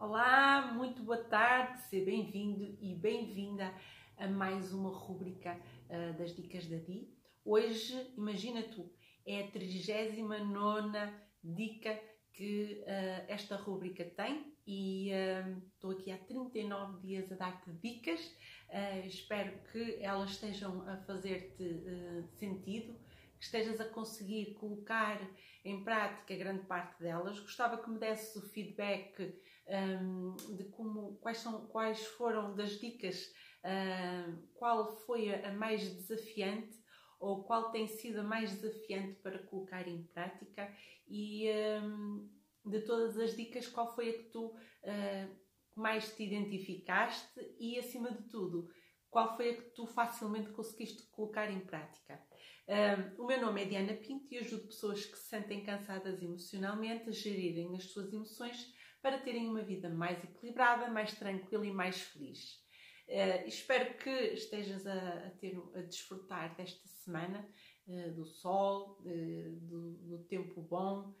Olá, muito boa tarde, seja bem-vindo e bem-vinda a mais uma rúbrica uh, das Dicas da Di. Hoje, imagina tu, é a 39 dica que uh, esta rúbrica tem e uh, estou aqui há 39 dias a dar-te dicas. espero que elas estejam a fazer-te sentido que estejas a conseguir colocar em prática grande parte delas. Gostava que me desses o feedback um, de como, quais, são, quais foram das dicas, uh, qual foi a mais desafiante ou qual tem sido a mais desafiante para colocar em prática e um, de todas as dicas, qual foi a que tu uh, mais te identificaste e, acima de tudo, qual foi a que tu facilmente conseguiste colocar em prática. Um, o meu nome é Diana Pinto e ajudo pessoas que se sentem cansadas emocionalmente a gerirem as suas emoções para terem uma vida mais equilibrada, mais tranquila e mais feliz. Uh, espero que estejas a, a, ter, a desfrutar desta semana uh, do sol, do, do, tempo bom,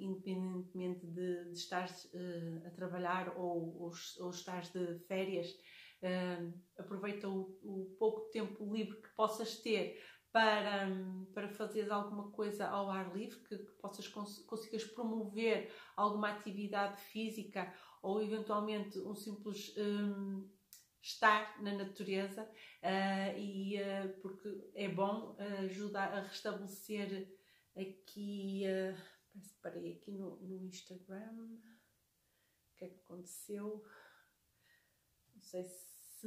independentemente de, de estares a trabalhar ou, ou, ou estares de férias. aproveita o, o pouco tempo livre que possas ter para, para fazeres alguma coisa ao ar livre, que, que possas cons consigas promover alguma atividade física ou eventualmente um simples um, estar na natureza uh, e uh, porque é bom uh, ajudar a restabelecer aqui uh, parei aqui no, no Instagram. O que é que aconteceu? Não sei se,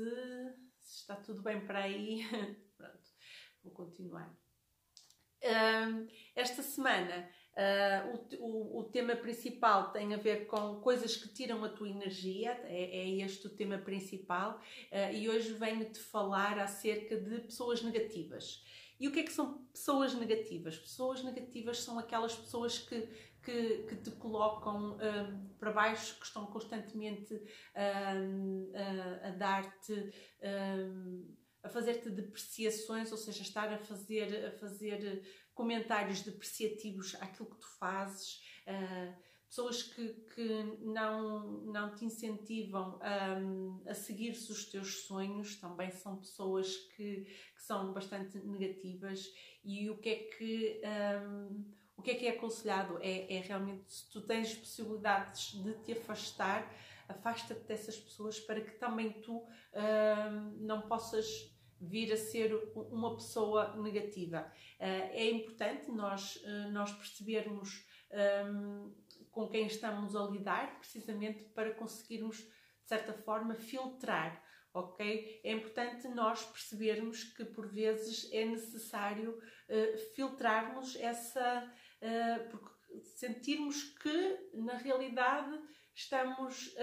se está tudo bem para aí. Pronto Vou continuar. Esta semana uh, o, o, o, tema principal tem a ver com coisas que tiram a tua energia, é, é este o tema principal, uh, e hoje venho-te falar acerca de pessoas negativas. E o que é que são pessoas negativas? Pessoas negativas são aquelas pessoas que, que, que te colocam um, para baixo, que estão constantemente um, a, a dar-te. Um, a fazer-te depreciações, ou seja, estar a fazer, a fazer comentários depreciativos àquilo que tu fazes, uh, pessoas que, que não, não te incentivam a, seguir os teus sonhos, também são pessoas que, que são bastante negativas e o que é que. Um, o que é que é aconselhado? É, é realmente, se tu tens possibilidades de te afastar, afasta-te dessas pessoas para que também tu não possas vir a ser uma pessoa negativa. Uh, é importante nós, uh, nós percebermos com quem estamos a lidar, precisamente para conseguirmos, de certa forma, filtrar. Ok? É importante nós percebermos que por vezes é necessário uh, filtrarmos essa. porque sentirmos que na realidade estamos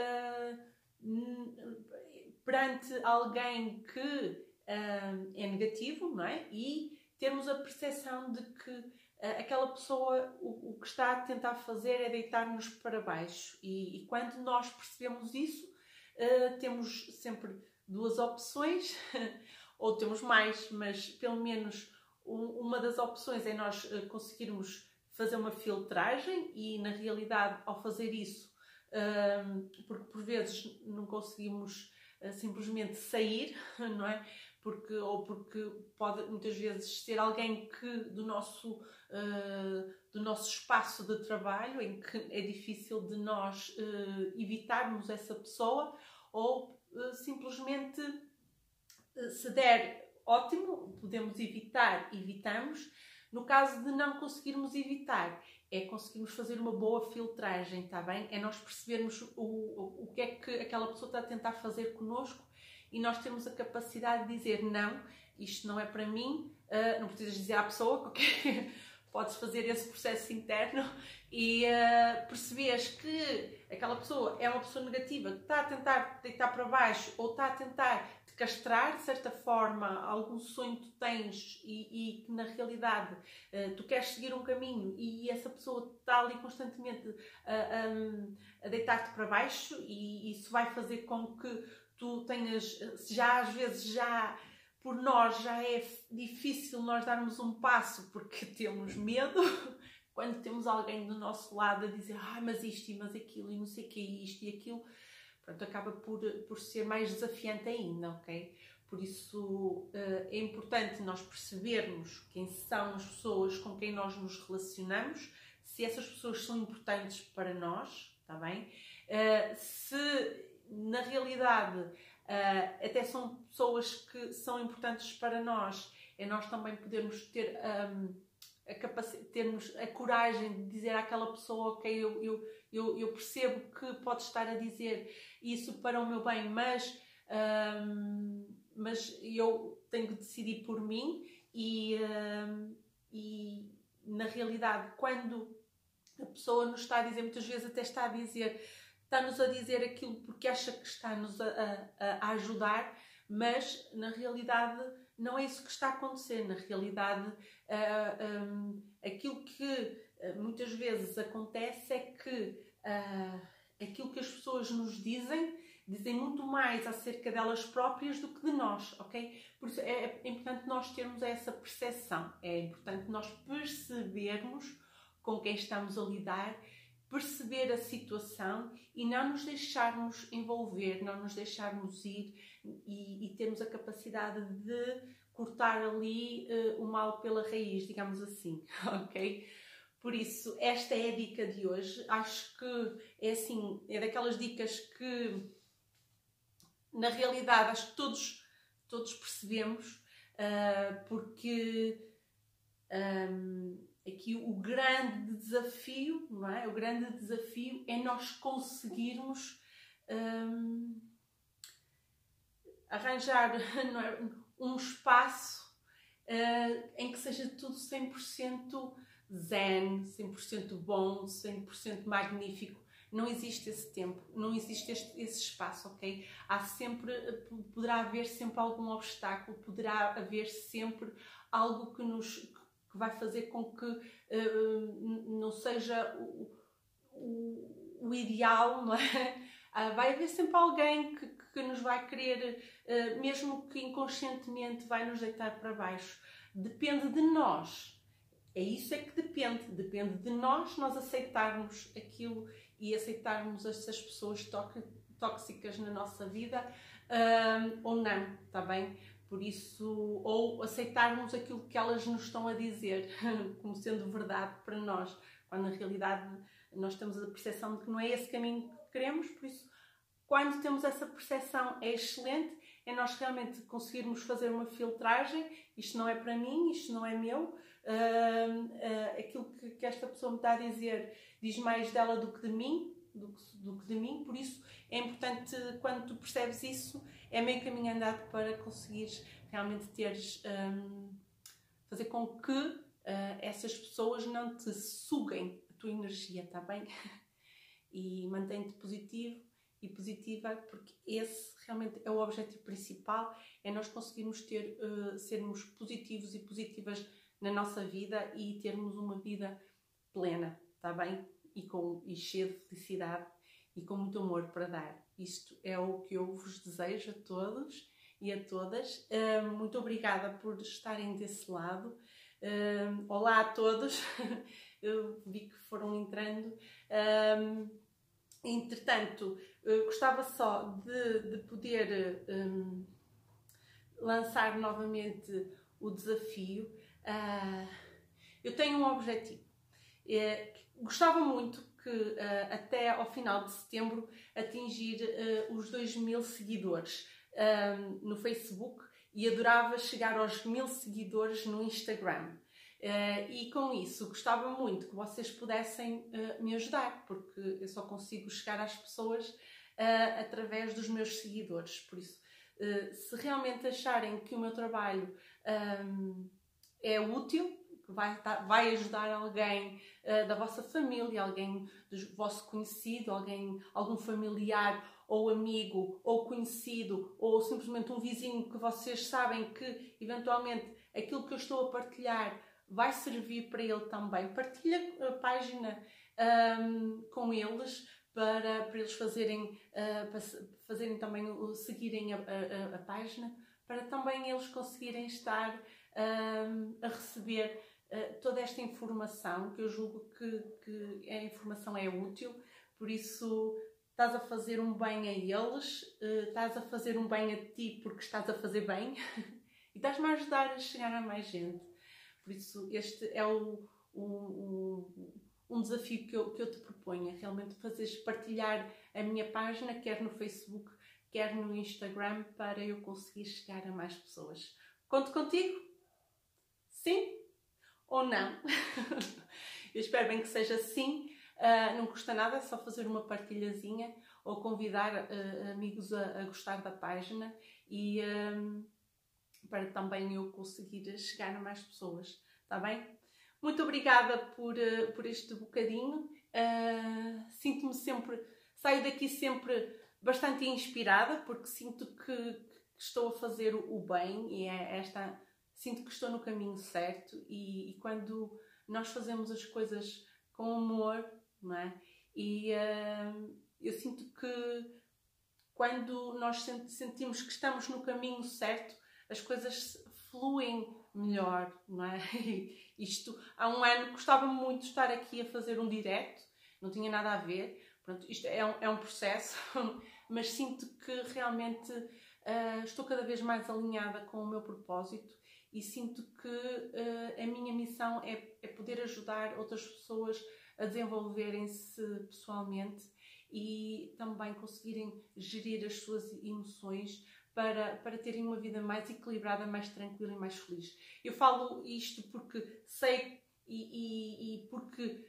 perante alguém que uh, é negativo, não é? E termos a percepção de que uh, aquela pessoa o, o, que está a tentar fazer é deitar-nos para baixo. E, e, quando nós percebemos isso, uh, temos sempre duas opções, ou temos mais, mas pelo menos um, uma das opções é nós uh, conseguirmos fazer uma filtragem e, na realidade, ao fazer isso, porque por vezes não conseguimos simplesmente sair, não é? Porque, ou porque pode muitas vezes ser alguém que do nosso, uh, do nosso espaço de trabalho, em que é difícil de nós uh, evitarmos essa pessoa, ou uh, simplesmente se der ótimo, podemos evitar, evitamos. No caso de não conseguirmos evitar, é conseguirmos fazer uma boa filtragem, está bem? É nós percebermos o, o, o que é que aquela pessoa está a tentar fazer connosco e nós temos a capacidade de dizer não, isto não é para mim, uh, não precisas dizer à pessoa, okay? podes fazer esse processo interno e uh, que aquela pessoa é uma pessoa negativa, que está a tentar deitar para baixo ou está a tentar te castrar de certa forma algum sonho que tu tens e, que na realidade uh, tu queres seguir um caminho e essa pessoa está ali constantemente a deitar-te para baixo e isso vai fazer com que tu tenhas, já às vezes já por nós já é difícil nós darmos um passo porque temos medo, quando temos alguém do nosso lado a dizer ah, mas isto e mas aquilo e não sei o que é isto e aquilo, pronto, acaba por, por ser mais desafiante ainda, ok? Por isso uh, é importante nós percebermos quem são as pessoas com quem nós nos relacionamos, se essas pessoas são importantes para nós, está bem? Uh, se na realidade uh, até são pessoas que são importantes para nós, é nós também podermos ter um, a capacidade, termos a coragem de dizer àquela pessoa, ok, eu, eu, eu, eu, percebo que pode estar a dizer isso para o meu bem, mas, um, mas eu tenho que decidir por mim e, um, e na realidade quando a pessoa nos está a dizer, muitas vezes até está a dizer está-nos a dizer aquilo porque acha que está-nos a, a, a, ajudar, mas na realidade não é isso que está a acontecer. Na realidade, uh, um, aquilo que uh, muitas vezes acontece é que uh, aquilo que as pessoas nos dizem dizem muito mais acerca delas próprias do que de nós, ok? Por isso é, é importante nós termos essa percepção, é importante nós percebermos com quem estamos a lidar perceber a situação e não nos deixarmos envolver, não nos deixarmos ir e, e termos a capacidade de cortar ali uh, o mal pela raiz, digamos assim, ok? Por isso, esta é a dica de hoje. Acho que é assim, é daquelas dicas que na realidade acho que todos, todos percebemos, uh, porque um, aqui o grande desafio, não é? O grande desafio é nós conseguirmos um, arranjar é? um espaço uh, em que seja tudo 100% zen, 100% bom, 100% magnífico. Não existe esse tempo, não existe este, esse espaço, ok? Há sempre, poderá haver sempre algum obstáculo, poderá haver sempre algo que nos, que vai fazer com que uh, não seja o, o, o, ideal, não é? Uh, vai haver sempre alguém que, que nos vai querer, uh, mesmo que inconscientemente, vai nos deitar para baixo. Depende de nós. É isso é que depende. Depende de nós, nós aceitarmos aquilo e aceitarmos essas pessoas tóxicas na nossa vida ou não, está bem? Por isso, ou aceitarmos aquilo que elas nos estão a dizer como sendo verdade para nós, quando na realidade nós temos a percepção de que não é esse caminho que queremos, por isso, quando temos essa percepção é excelente, é nós realmente conseguirmos fazer uma filtragem, isto não é para mim, isto não é meu, uh, uh, aquilo que, que esta pessoa me está a dizer diz mais dela do que de mim, do que, do que de mim, por isso é importante quando tu percebes isso, é meio caminho andado para conseguires realmente teres um, fazer com que uh, essas pessoas não te suguem a tua energia, tá bem? e mantém-te positivo e positiva, porque esse realmente é o objetivo principal, é nós conseguirmos ter, uh, sermos positivos e positivas na nossa vida e termos uma vida plena, tá bem? E, com, e cheio de felicidade e com muito amor para dar. Isto é o que eu vos desejo a todos e a todas. Muito obrigada por estarem desse lado. Olá a todos, eu vi que foram entrando. Entretanto, gostava só de, de poder um, lançar novamente o desafio. eu tenho um objetivo. É, gostava muito que uh, até ao final de setembro atingir uh, os 2 mil seguidores uh, no Facebook e adorava chegar aos mil seguidores no Instagram. e com isso gostava muito que vocês pudessem me ajudar, porque eu só consigo chegar às pessoas através dos meus seguidores. Por isso, se realmente acharem que o meu trabalho um, é útil, vai, vai ajudar alguém uh, da vossa família, alguém do vosso conhecido, alguém, algum familiar ou amigo ou conhecido ou simplesmente um vizinho que vocês sabem que eventualmente aquilo que eu estou a partilhar vai servir para ele também. Partilha a página um, com eles para, para eles fazerem, uh, para fazerem também, seguirem a, a, a, página, para também eles conseguirem estar um, a receber uh, toda esta informação, que eu julgo que, que a informação é útil, por isso estás a fazer um bem a eles, uh, estás a fazer um bem a ti porque estás a fazer bem e estás-me a ajudar a chegar a mais gente. Por isso, este é o, o, o um desafio que eu, que eu te proponho, é realmente fazeres partilhar a minha página, quer no Facebook, quer no Instagram, para eu conseguir chegar a mais pessoas. Conto contigo? Sim ou não? eu espero bem que seja sim. Uh, não custa nada, é só fazer uma partilhazinha ou convidar uh, amigos a, a, gostar da página e um, para também eu conseguir chegar a mais pessoas. Está bem? Muito obrigada por, uh, por este bocadinho. Sinto-me sempre, saio daqui sempre bastante inspirada porque sinto que, que estou a fazer o bem e é esta sinto que estou no caminho certo e, e quando nós fazemos as coisas com amor, não é? E uh, eu sinto que quando nós sentimos que estamos no caminho certo, as coisas fluem melhor, não é? Isto, há um ano gostava muito de estar aqui a fazer um direto, não tinha nada a ver, Pronto, isto é um, é um processo, mas sinto que realmente uh, estou cada vez mais alinhada com o meu propósito e sinto que uh, a minha missão é, é, poder ajudar outras pessoas a desenvolverem-se pessoalmente e também conseguirem gerir as suas emoções para, para terem uma vida mais equilibrada, mais tranquila e mais feliz. Eu falo isto porque sei e, e, e porque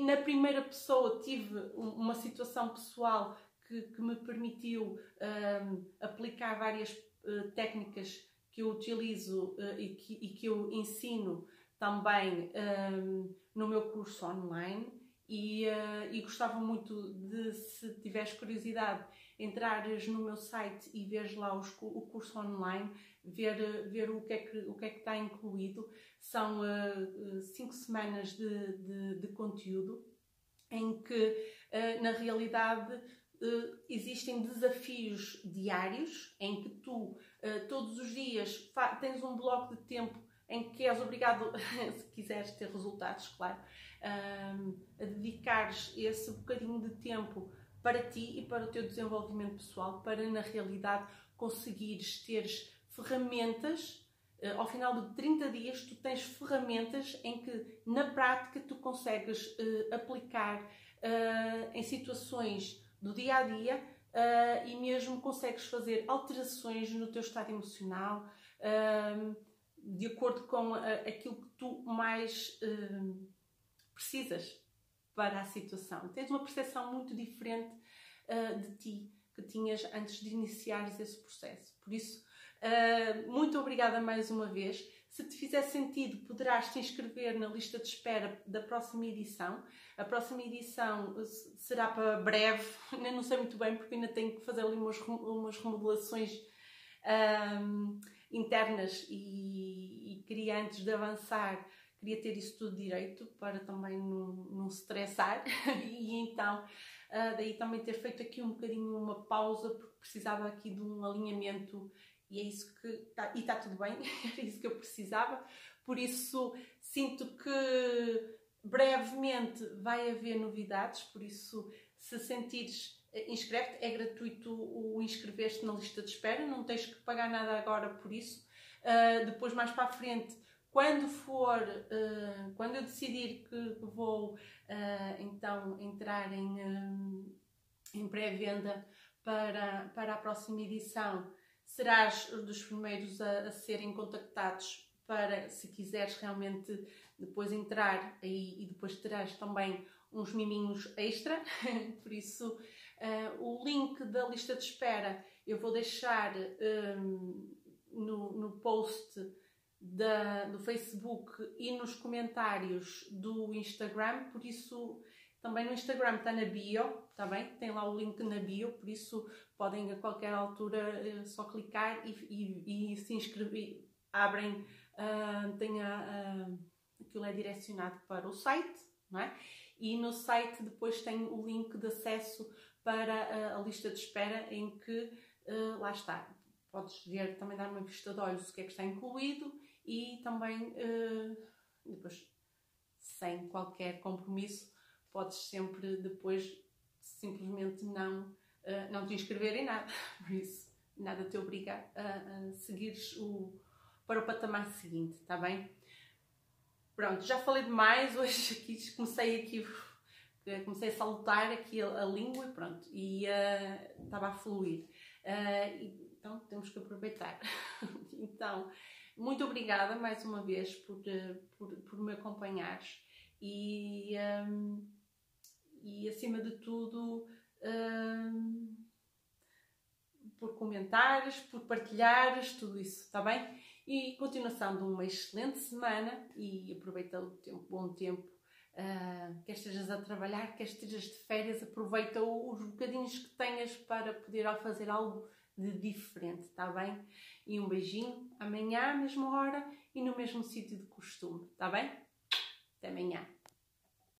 na primeira pessoa tive uma situação pessoal que, que me permitiu um, ehm, aplicar várias uh, técnicas que eu utilizo uh, e, que, e, que, eu ensino também um, ehm, no meu curso online e, uh, e, gostava muito de, se tiveres curiosidade, entrares no meu site e veres lá os, o curso online, ver, ver o, que é que, o que é que está incluído. São uh, cinco semanas de, de, de, conteúdo em que, uh, na realidade, existem desafios diários em que tu uh, todos os dias tens um bloco de tempo em que és obrigado, se quiseres ter resultados, claro, uh, a dedicares esse bocadinho de tempo para ti e para o teu desenvolvimento pessoal, para na realidade conseguires teres ferramentas. ao final de 30 dias, tu tens ferramentas em que na prática tu consegues aplicar em situações do dia a dia uh, e mesmo consegues fazer alterações no teu estado emocional uh, de acordo com uh, aquilo que tu mais precisas para a situação. Tens uma percepção muito diferente de ti que tinhas antes de iniciares esse processo. Por isso, muito obrigada mais uma vez. Se te fizer sentido, poderás te inscrever na lista de espera da próxima edição. A próxima edição será para breve, ainda não sei muito bem porque ainda tenho que fazer ali umas, remodelações um, internas e, e queria antes de avançar queria ter isso tudo direito para também não, não estressar e então uh, daí também ter feito aqui um bocadinho uma pausa porque precisava aqui de um alinhamento e é isso que tá, e está tudo bem, era isso que eu precisava. Por isso sinto que brevemente vai haver novidades, por isso se sentires eh, inscreve-te, é gratuito o inscrever-te na lista de espera, não tens que pagar nada agora por isso. Uh, depois mais para a frente, quando for, uh, quando eu decidir que vou uh, então entrar em, em pré-venda para, para a próxima edição, serás dos primeiros a, a serem contactados para, se quiseres realmente depois entrar aí e depois terás também uns miminhos extra, por isso uh, o link da lista de espera eu vou deixar um, no, no post da, do Facebook e nos comentários do Instagram, por isso também no Instagram está na bio, está bem? Tem lá o link na bio, por isso podem a qualquer altura uh, só clicar e, e, e, se inscrever. Abrem, uh, tem a, uh, aquilo é direcionado para o site, não é? E no site depois tem o link de acesso para a, a lista de espera em que uh, lá está. Podes ver, também dar uma vista de olhos o que é que está incluído e também Depois, sem qualquer compromisso, podes sempre depois simplesmente não, uh, não te inscrever em nada. Por isso, nada te obriga a, a seguires o, para o patamar seguinte, está bem? Pronto, já falei demais hoje aqui, comecei aqui, comecei a salutar aqui a, a língua e pronto, e uh, estava a fluir. Uh, então temos que aproveitar. então, muito obrigada mais uma vez por, por, por me acompanhares e, um, e acima de tudo um, por comentares, por partilhares, tudo isso, está bem? E continuação de uma excelente semana e aproveita o tempo, bom tempo. Uh, quer estejas a trabalhar, quer estejas de férias, aproveita os bocadinhos que tenhas para poder fazer algo de diferente, está bem? E um beijinho amanhã, à mesma hora e no mesmo sítio de costume, está bem? Até amanhã.